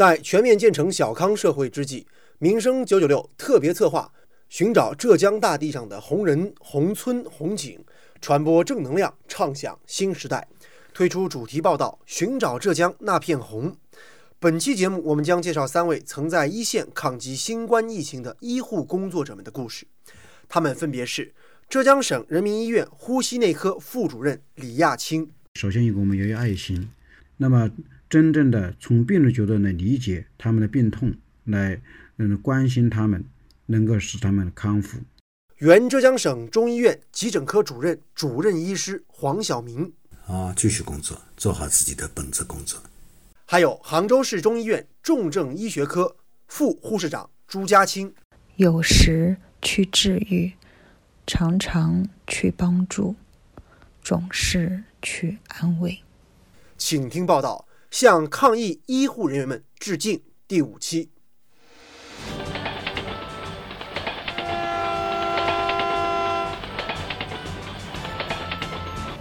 在全面建成小康社会之际，民生九九六特别策划寻找浙江大地上的红人、红村、红景，传播正能量，畅想新时代，推出主题报道《寻找浙江那片红》。本期节目，我们将介绍三位曾在一线抗击新冠疫情的医护工作者们的故事。他们分别是浙江省人民医院呼吸内科副主任李亚青。首先，一个我们要有爱心，那么真正的从病人角度来理解他们的病痛，来嗯关心他们，能够使他们康复。原浙江省中医院急诊科主任、主任医师黄晓明。啊，继续工作，做好自己的本职工作。还有杭州市中医院重症医学科副护士长朱家清，有时去治愈，常常去帮助，总是去安慰。请听报道，向抗疫医护人员们致敬。第五期，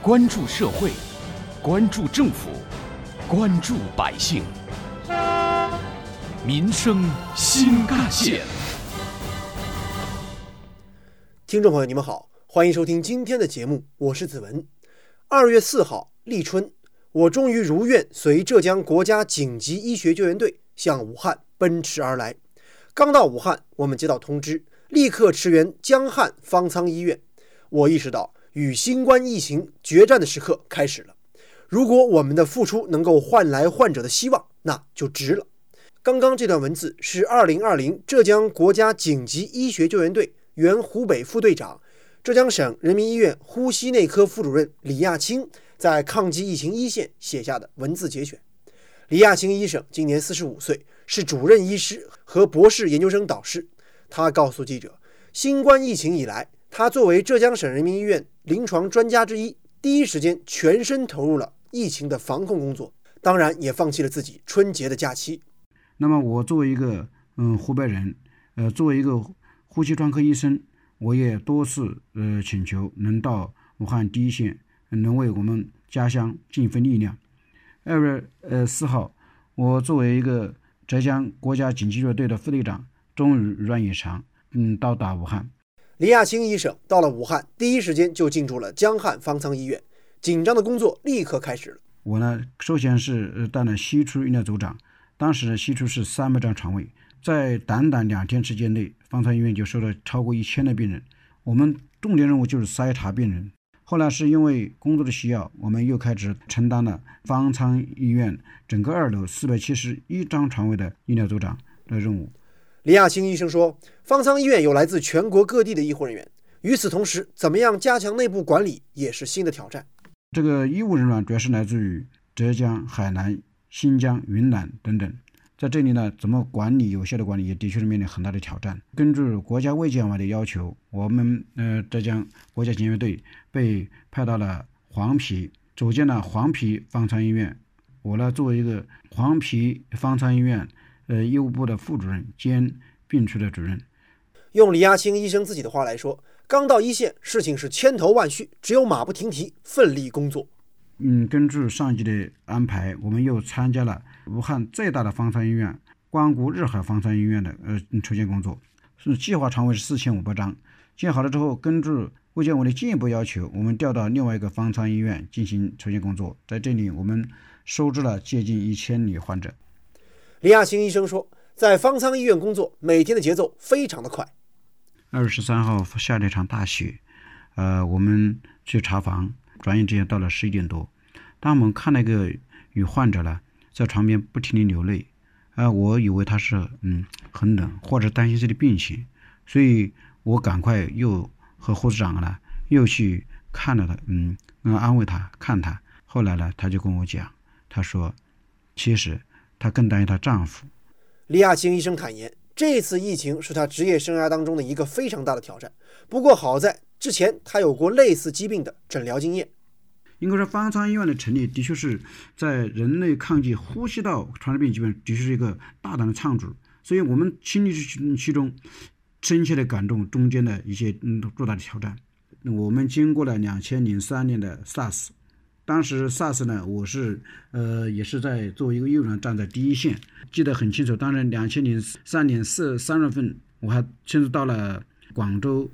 关注社会，关注政府。关注百姓，民生新干线。听众朋友，你们好，欢迎收听今天的节目，我是子文。二月四号，立春，我终于如愿随浙江国家紧急医学救援队向武汉奔驰而来。刚到武汉，我们接到通知，立刻驰援江汉方舱医院。我意识到，与新冠疫情决战的时刻开始了。如果我们的付出能够换来患者的希望，那就值了。刚刚这段文字是2020浙江国家紧急医学救援队原湖北副队长、浙江省人民医院呼吸内科副主任李亚青在抗击疫情一线写下的文字节选。李亚青医生今年45岁，是主任医师和博士研究生导师。他告诉记者，新冠疫情以来，他作为浙江省人民医院临床专家之一，第一时间全身投入了。疫情的防控工作，当然也放弃了自己春节的假期。那么，我作为一个嗯湖北人，呃，作为一个呼吸专科医生，我也多次呃请求能到武汉第一线，能为我们家乡尽一份力量。二月呃四号，我作为一个浙江国家紧急救援队的副队长，终于如愿以偿，嗯，到达武汉。李亚青医生到了武汉，第一时间就进驻了江汉方舱医院。紧张的工作立刻开始了。我呢，首先是当了西出医疗组长。当时西出是三百张床位，在短短两天时间内，方舱医院就收了超过一千的病人。我们重点任务就是筛查病人。后来是因为工作的需要，我们又开始承担了方舱医院整个二楼四百七十一张床位的医疗组长的任务。李亚青医生说，方舱医院有来自全国各地的医护人员，与此同时，怎么样加强内部管理也是新的挑战。这个医务人员主要是来自于浙江、海南、新疆、云南等等，在这里呢，怎么管理有效的管理，也的确是面临很大的挑战。根据国家卫健委的要求，我们呃浙江国家警卫队被派到了黄陂，组建了黄陂方舱医院。我呢，作为一个黄陂方舱医院呃医务部的副主任兼病区的主任，用李亚青医生自己的话来说。刚到一线，事情是千头万绪，只有马不停蹄，奋力工作。嗯，根据上级的安排，我们又参加了武汉最大的方舱医院——光谷日海方舱医院的呃筹建工作。是计划床位是四千五百张，建好了之后，根据卫健委的进一步要求，我们调到另外一个方舱医院进行筹建工作。在这里，我们收治了接近一千例患者。李亚青医生说，在方舱医院工作，每天的节奏非常的快。二月十三号下了一场大雪，呃，我们去查房，转眼之间到了十一点多。当我们看那个女患者呢，在床边不停地流泪，啊，我以为她是嗯很冷，或者担心自己的病情，所以我赶快又和护士长呢又去看了她，嗯，安慰她，看她。后来呢，她就跟我讲，她说，其实她更担心她丈夫。李亚青医生坦言。这次疫情是他职业生涯当中的一个非常大的挑战。不过好在之前他有过类似疾病的诊疗经验。应该说，方舱医院的成立的确是在人类抗击呼吸道传染病疾病的确是一个大胆的创举。所以我们亲历其其中，深切的感动中间的一些嗯重大的挑战。我们经过了两千零三年的 SARS，当时 SARS 呢，我是呃也是在作为一个医务人员站在第一线，记得很清楚。当然，两千零三年四三月份，我还亲自到了广州。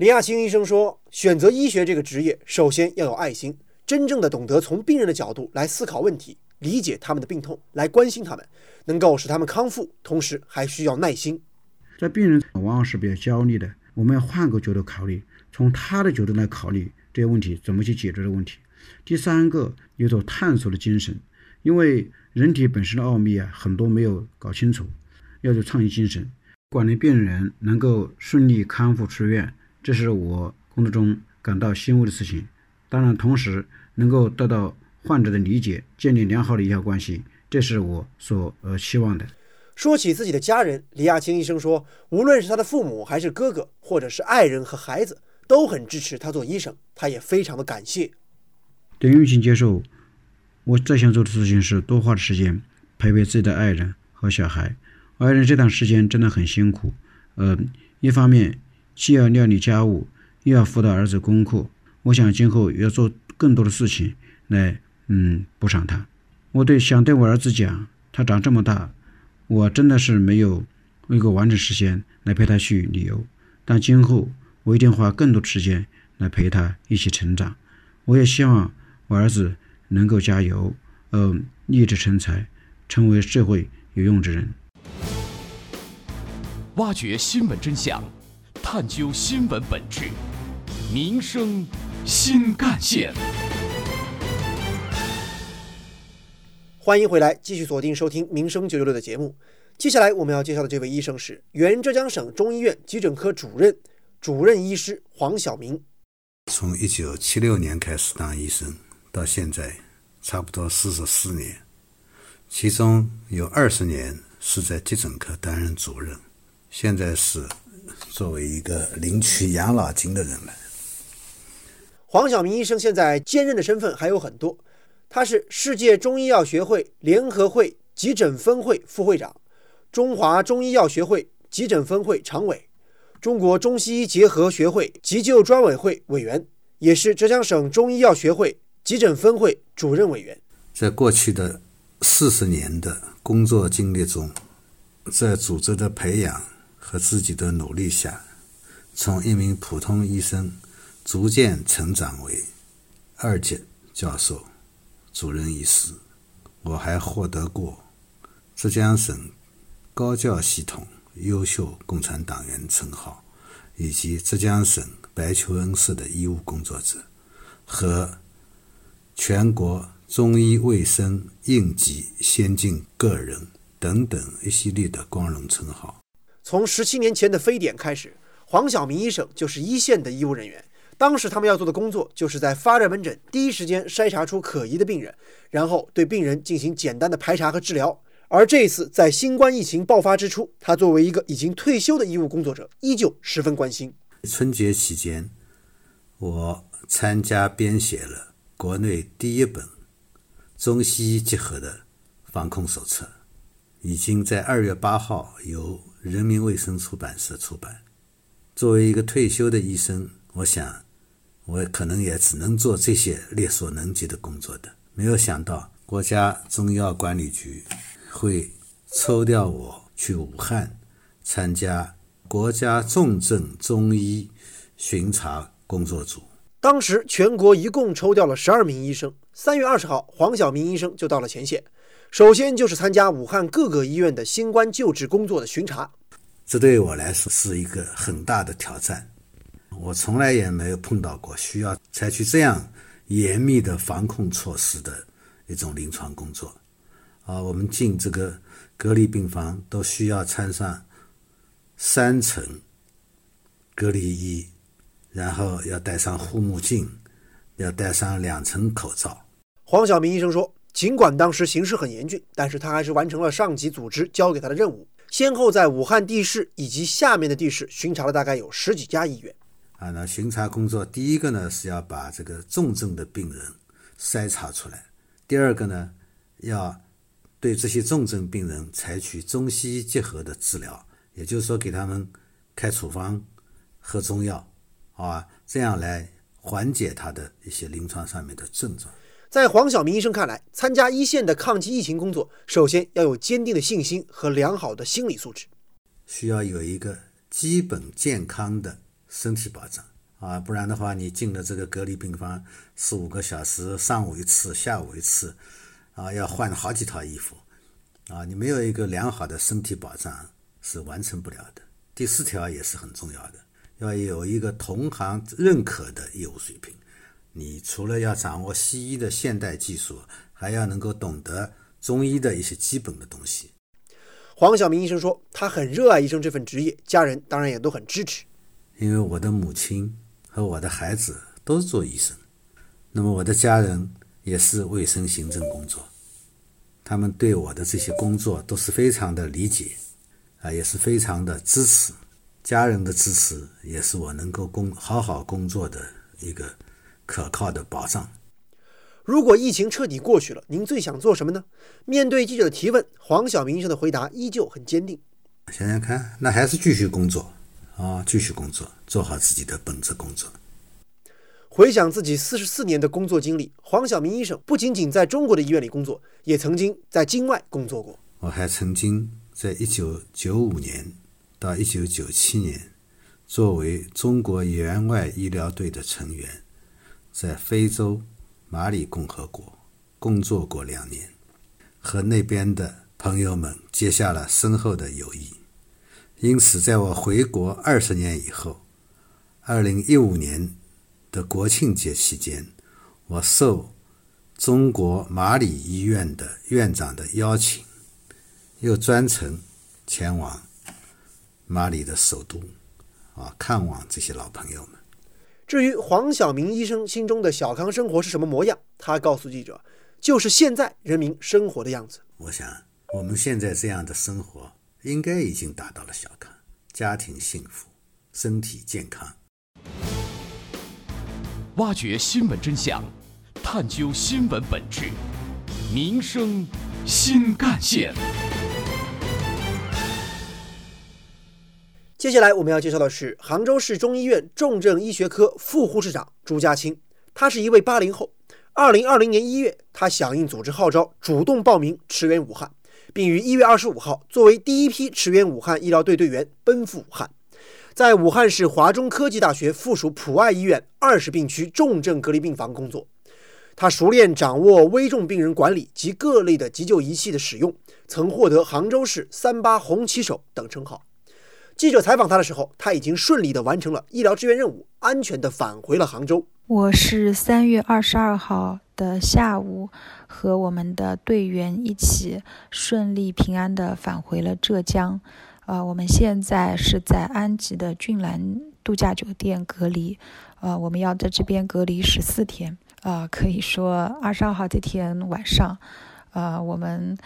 李亚青医生说，选择医学这个职业，首先要有爱心，真正的懂得从病人的角度来思考问题，理解他们的病痛，来关心他们，能够使他们康复，同时还需要耐心。在病人往往是比较焦虑的，我们要换个角度考虑，从他的角度来考虑这些问题，怎么去解决这个问题。第三个，有种探索的精神，因为人体本身的奥秘啊，很多没有搞清楚，要有创新精神，管理病人能够顺利康复出院，这是我工作中感到欣慰的事情。当然，同时能够得到患者的理解，建立良好的医疗关系，这是我所呃期望的。说起自己的家人，李亚青医生说，无论是他的父母，还是哥哥，或者是爱人和孩子，都很支持他做医生。他也非常的感谢。对疫情结束，我最想做的事情是多花的时间陪陪自己的爱人和小孩。爱人这段时间真的很辛苦，呃，一方面既要料理家务，又要辅导儿子功课。我想今后要做更多的事情来，嗯，补偿他。我对想对我儿子讲，他长这么大。我真的是没有一个完整时间来陪他去旅游，但今后我一定花更多时间来陪他一起成长。我也希望我儿子能够加油，呃，立志成才，成为社会有用之人。挖掘新闻真相，探究新闻本质，民生新干线。欢迎回来，继续锁定收听《民生九九六》的节目。接下来我们要介绍的这位医生是原浙江省中医院急诊科主任、主任医师黄晓明。从一九七六年开始当医生，到现在差不多四十四年，其中有二十年是在急诊科担任主任，现在是作为一个领取养老金的人了。黄晓明医生现在兼任的身份还有很多。他是世界中医药学会联合会急诊分会副会长，中华中医药学会急诊分会常委，中国中西医结合学会急救专委会委员，也是浙江省中医药学会急诊分会主任委员。在过去的四十年的工作经历中，在组织的培养和自己的努力下，从一名普通医生逐渐成长为二级教授。主任医师，我还获得过浙江省高教系统优秀共产党员称号，以及浙江省白求恩社的医务工作者和全国中医卫生应急先进个人等等一系列的光荣称号。从十七年前的非典开始，黄晓明医生就是一线的医务人员。当时他们要做的工作，就是在发热门诊第一时间筛查出可疑的病人，然后对病人进行简单的排查和治疗。而这一次，在新冠疫情爆发之初，他作为一个已经退休的医务工作者，依旧十分关心。春节期间，我参加编写了国内第一本中西医结合的防控手册，已经在二月八号由人民卫生出版社出版。作为一个退休的医生，我想。我可能也只能做这些力所能及的工作的。没有想到国家中药管理局会抽调我去武汉参加国家重症中医巡查工作组。当时全国一共抽调了十二名医生。三月二十号，黄晓明医生就到了前线，首先就是参加武汉各个医院的新冠救治工作的巡查。这对我来说是一个很大的挑战。我从来也没有碰到过需要采取这样严密的防控措施的一种临床工作。啊，我们进这个隔离病房都需要穿上三层隔离衣，然后要戴上护目镜，要戴上两层口罩。黄晓明医生说，尽管当时形势很严峻，但是他还是完成了上级组织交给他的任务，先后在武汉地市以及下面的地市巡查了大概有十几家医院。啊，那巡查工作，第一个呢是要把这个重症的病人筛查出来，第二个呢要对这些重症病人采取中西医结合的治疗，也就是说给他们开处方、喝中药，啊，这样来缓解他的一些临床上面的症状。在黄晓明医生看来，参加一线的抗击疫情工作，首先要有坚定的信心和良好的心理素质，需要有一个基本健康的身体保障啊，不然的话，你进了这个隔离病房四五个小时，上午一次，下午一次，啊，要换好几套衣服，啊，你没有一个良好的身体保障是完成不了的。第四条也是很重要的，要有一个同行认可的业务水平。你除了要掌握西医的现代技术，还要能够懂得中医的一些基本的东西。黄晓明医生说，他很热爱医生这份职业，家人当然也都很支持。因为我的母亲和我的孩子都是做医生，那么我的家人也是卫生行政工作，他们对我的这些工作都是非常的理解，啊，也是非常的支持。家人的支持也是我能够工好好工作的一个。可靠的保障。如果疫情彻底过去了，您最想做什么呢？面对记者的提问，黄晓明医生的回答依旧很坚定。想想看，那还是继续工作啊，继续工作，做好自己的本职工作。回想自己四十四年的工作经历，黄晓明医生不仅仅在中国的医院里工作，也曾经在境外工作过。我还曾经在一九九五年到一九九七年，作为中国援外医疗队的成员。在非洲马里共和国工作过两年，和那边的朋友们结下了深厚的友谊。因此，在我回国二十年以后，二零一五年的国庆节期间，我受中国马里医院的院长的邀请，又专程前往马里的首都，啊，看望这些老朋友们。至于黄晓明医生心中的小康生活是什么模样，他告诉记者，就是现在人民生活的样子。我想，我们现在这样的生活，应该已经达到了小康，家庭幸福，身体健康。挖掘新闻真相，探究新闻本质，民生新干线。接下来我们要介绍的是杭州市中医院重症医学科副护士长朱家清，他是一位八零后。二零二零年一月，他响应组织号召，主动报名驰援武汉，并于一月二十五号作为第一批驰援武汉医疗队队员奔赴武汉，在武汉市华中科技大学附属普爱医院二十病区重症隔离病房工作。他熟练掌握危重病人管理及各类的急救仪器的使用，曾获得杭州市“三八红旗手”等称号。记者采访他的时候，他已经顺利地完成了医疗支援任务，安全地返回了杭州。我是三月二十二号的下午，和我们的队员一起顺利平安地返回了浙江。呃，我们现在是在安吉的俊兰度假酒店隔离，呃，我们要在这边隔离十四天。啊，可以说二十二号这天晚上，呃，我们。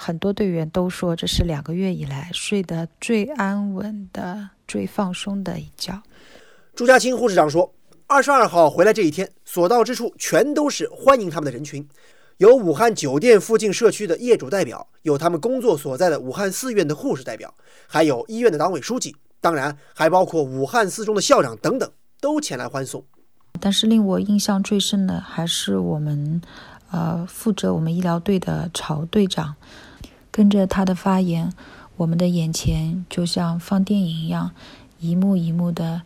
很多队员都说这是两个月以来睡得最安稳的、最放松的一觉。朱家清护士长说：“二十二号回来这一天，所到之处全都是欢迎他们的人群，有武汉酒店附近社区的业主代表，有他们工作所在的武汉四院的护士代表，还有医院的党委书记，当然还包括武汉四中的校长等等，都前来欢送。但是令我印象最深的还是我们，呃，负责我们医疗队的曹队长。”跟着他的发言，我们的眼前就像放电影一样，一幕一幕的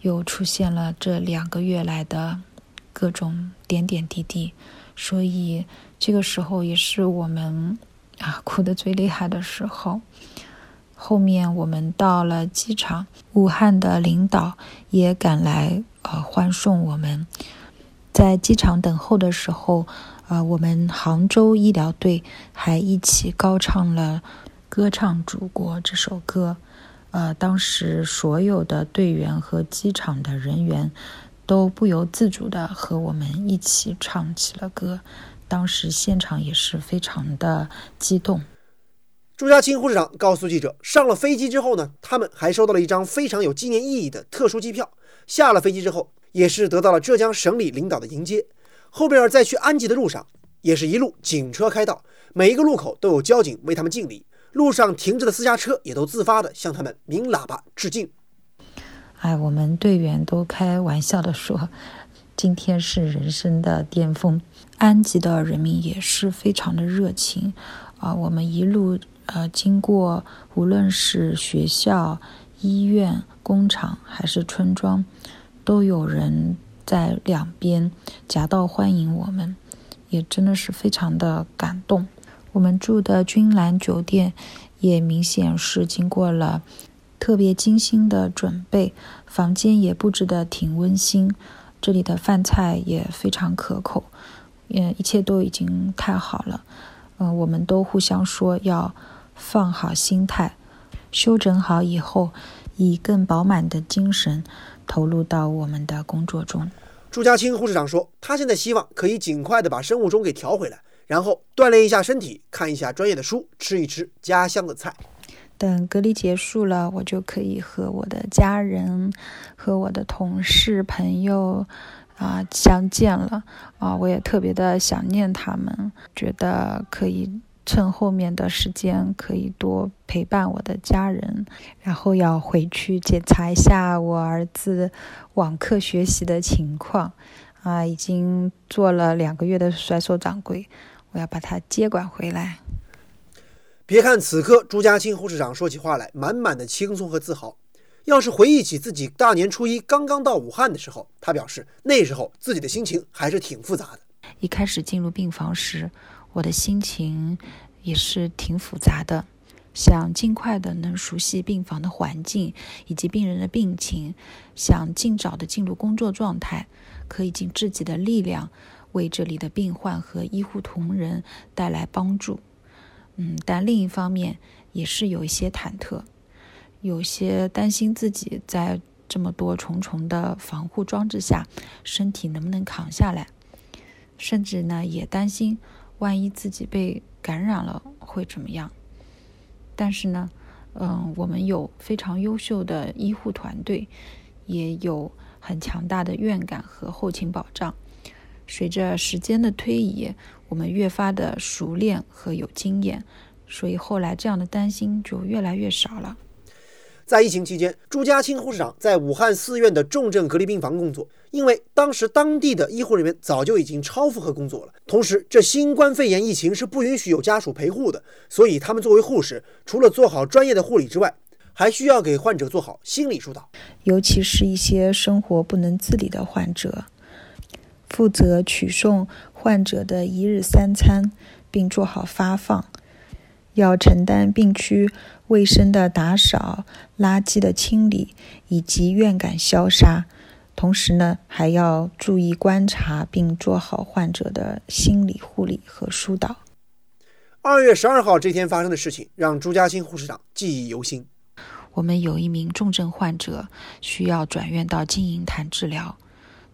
又出现了这两个月来的各种点点滴滴。所以这个时候也是我们啊哭得最厉害的时候。后面我们到了机场，武汉的领导也赶来呃欢送我们。在机场等候的时候。啊，我们杭州医疗队还一起高唱了《歌唱祖国》这首歌。呃，当时所有的队员和机场的人员都不由自主地和我们一起唱起了歌。当时现场也是非常的激动。朱家清护士长告诉记者，上了飞机之后呢，他们还收到了一张非常有纪念意义的特殊机票。下了飞机之后，也是得到了浙江省里领导的迎接。后边在去安吉的路上，也是一路警车开道，每一个路口都有交警为他们敬礼，路上停着的私家车也都自发的向他们鸣喇叭致敬。哎，我们队员都开玩笑的说，今天是人生的巅峰。安吉的人民也是非常的热情啊。我们一路呃经过，无论是学校、医院、工厂还是村庄，都有人在两边夹道欢迎我们，也真的是非常的感动。我们住的君兰酒店也明显是经过了特别精心的准备，房间也布置的挺温馨，这里的饭菜也非常可口，嗯，一切都已经太好了。嗯，我们都互相说要放好心态，休整好以后，以更饱满的精神投入到我们的工作中。朱家清护士长说，他现在希望可以尽快的把生物钟给调回来。然后锻炼一下身体，看一下专业的书，吃一吃家乡的菜。等隔离结束了，我就可以和我的家人、和我的同事、朋友啊相见了啊！我也特别的想念他们，觉得可以趁后面的时间可以多陪伴我的家人。然后要回去检查一下我儿子网课学习的情况啊，已经做了两个月的甩手掌柜。我要把他接管回来。别看此刻朱家清护士长说起话来满满的轻松和自豪，要是回忆起自己大年初一刚刚到武汉的时候，他表示那时候自己的心情还是挺复杂的。一开始进入病房时，我的心情也是挺复杂的，想尽快的能熟悉病房的环境以及病人的病情，想尽早的进入工作状态，可以尽自己的力量。为这里的病患和医护同仁带来帮助，嗯，但另一方面也是有一些忐忑，有些担心自己在这么多重重的防护装置下，身体能不能扛下来，甚至呢也担心万一自己被感染了会怎么样。但是呢，嗯，我们有非常优秀的医护团队，也有很强大的院感和后勤保障。随着时间的推移，我们越发的熟练和有经验，所以后来这样的担心就越来越少了。在疫情期间，朱家清护士长在武汉四院的重症隔离病房工作，因为当时当地的医护人员早就已经超负荷工作了，同时这新冠肺炎疫情是不允许有家属陪护的，所以他们作为护士，除了做好专业的护理之外，还需要给患者做好心理疏导，尤其是一些生活不能自理的患者。负责取送患者的一日三餐，并做好发放；要承担病区卫生的打扫、垃圾的清理以及院感消杀。同时呢，还要注意观察并做好患者的心理护理和疏导。二月十二号这天发生的事情，让朱家清护士长记忆犹新。我们有一名重症患者需要转院到金银潭治疗。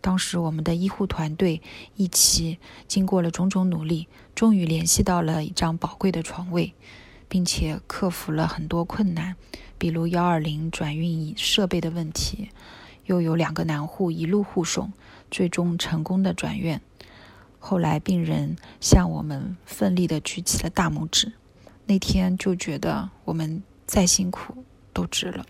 当时，我们的医护团队一起经过了种种努力，终于联系到了一张宝贵的床位，并且克服了很多困难，比如幺二零转运设备的问题，又有两个男护一路护送，最终成功的转院。后来，病人向我们奋力的举起了大拇指，那天就觉得我们再辛苦都值了。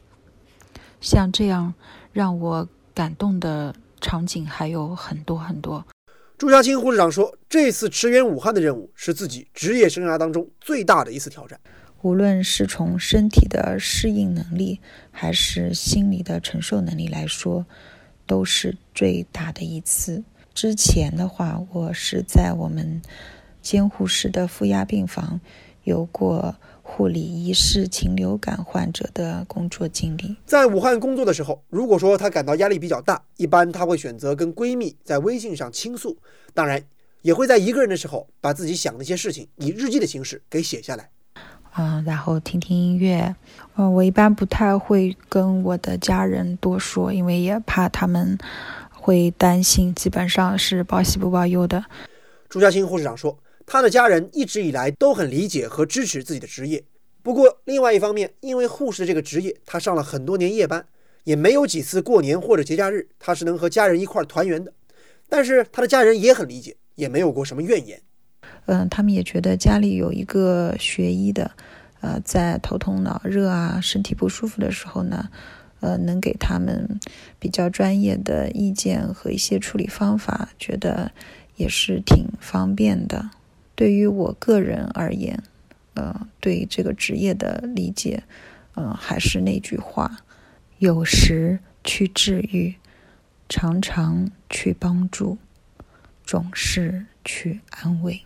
像这样让我感动的。场景还有很多很多。朱家清护士长说：“这次驰援武汉的任务是自己职业生涯当中最大的一次挑战。无论是从身体的适应能力，还是心理的承受能力来说，都是最大的一次。之前的话，我是在我们监护室的负压病房有过。”护理疑似禽流感患者的工作经历，在武汉工作的时候，如果说她感到压力比较大，一般她会选择跟闺蜜在微信上倾诉，当然也会在一个人的时候把自己想的一些事情以日记的形式给写下来。嗯，然后听听音乐。嗯，我一般不太会跟我的家人多说，因为也怕他们会担心，基本上是报喜不报忧的。朱家清护士长说。他的家人一直以来都很理解和支持自己的职业，不过另外一方面，因为护士这个职业，他上了很多年夜班，也没有几次过年或者节假日他是能和家人一块团圆的。但是他的家人也很理解，也没有过什么怨言。嗯，他们也觉得家里有一个学医的，呃，在头痛脑热啊、身体不舒服的时候呢，呃，能给他们比较专业的意见和一些处理方法，觉得。也是挺方便的。对于我个人而言，呃，对这个职业的理解，嗯，还是那句话：有时去治愈，常常去帮助，总是去安慰。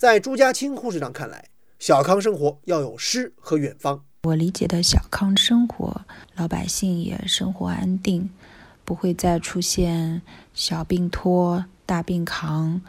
在朱家清护士长看来，小康生活要有诗和远方。我理解的小康生活，老百姓也生活安定，不会再出现小病拖、大病扛、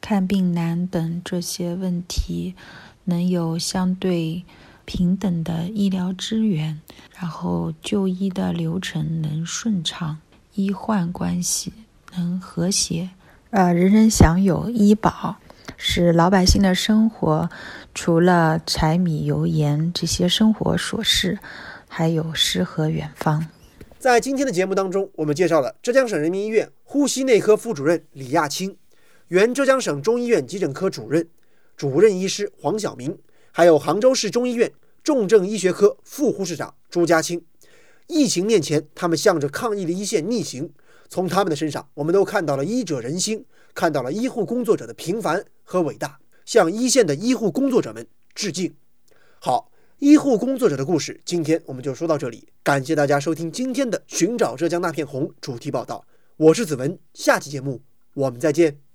看病难等这些问题，能有相对平等的医疗资源，然后就医的流程能顺畅，医患关系能和谐，呃，人人享有医保。使老百姓的生活，除了柴米油盐这些生活琐事，还有诗和远方。在今天的节目当中，我们介绍了浙江省人民医院呼吸内科副主任李亚青，原浙江省中医院急诊科主任、主任医师黄晓明，还有杭州市中医院重症医学科副护士长朱家清。疫情面前，他们向着抗疫的一线逆行。从他们的身上，我们都看到了医者仁心，看到了医护工作者的平凡和伟大，向一线的医护工作者们致敬。好，医护工作者的故事，今天我们就说到这里。感谢大家收听今天的《寻找浙江那片红》主题报道，我是子文，下期节目我们再见。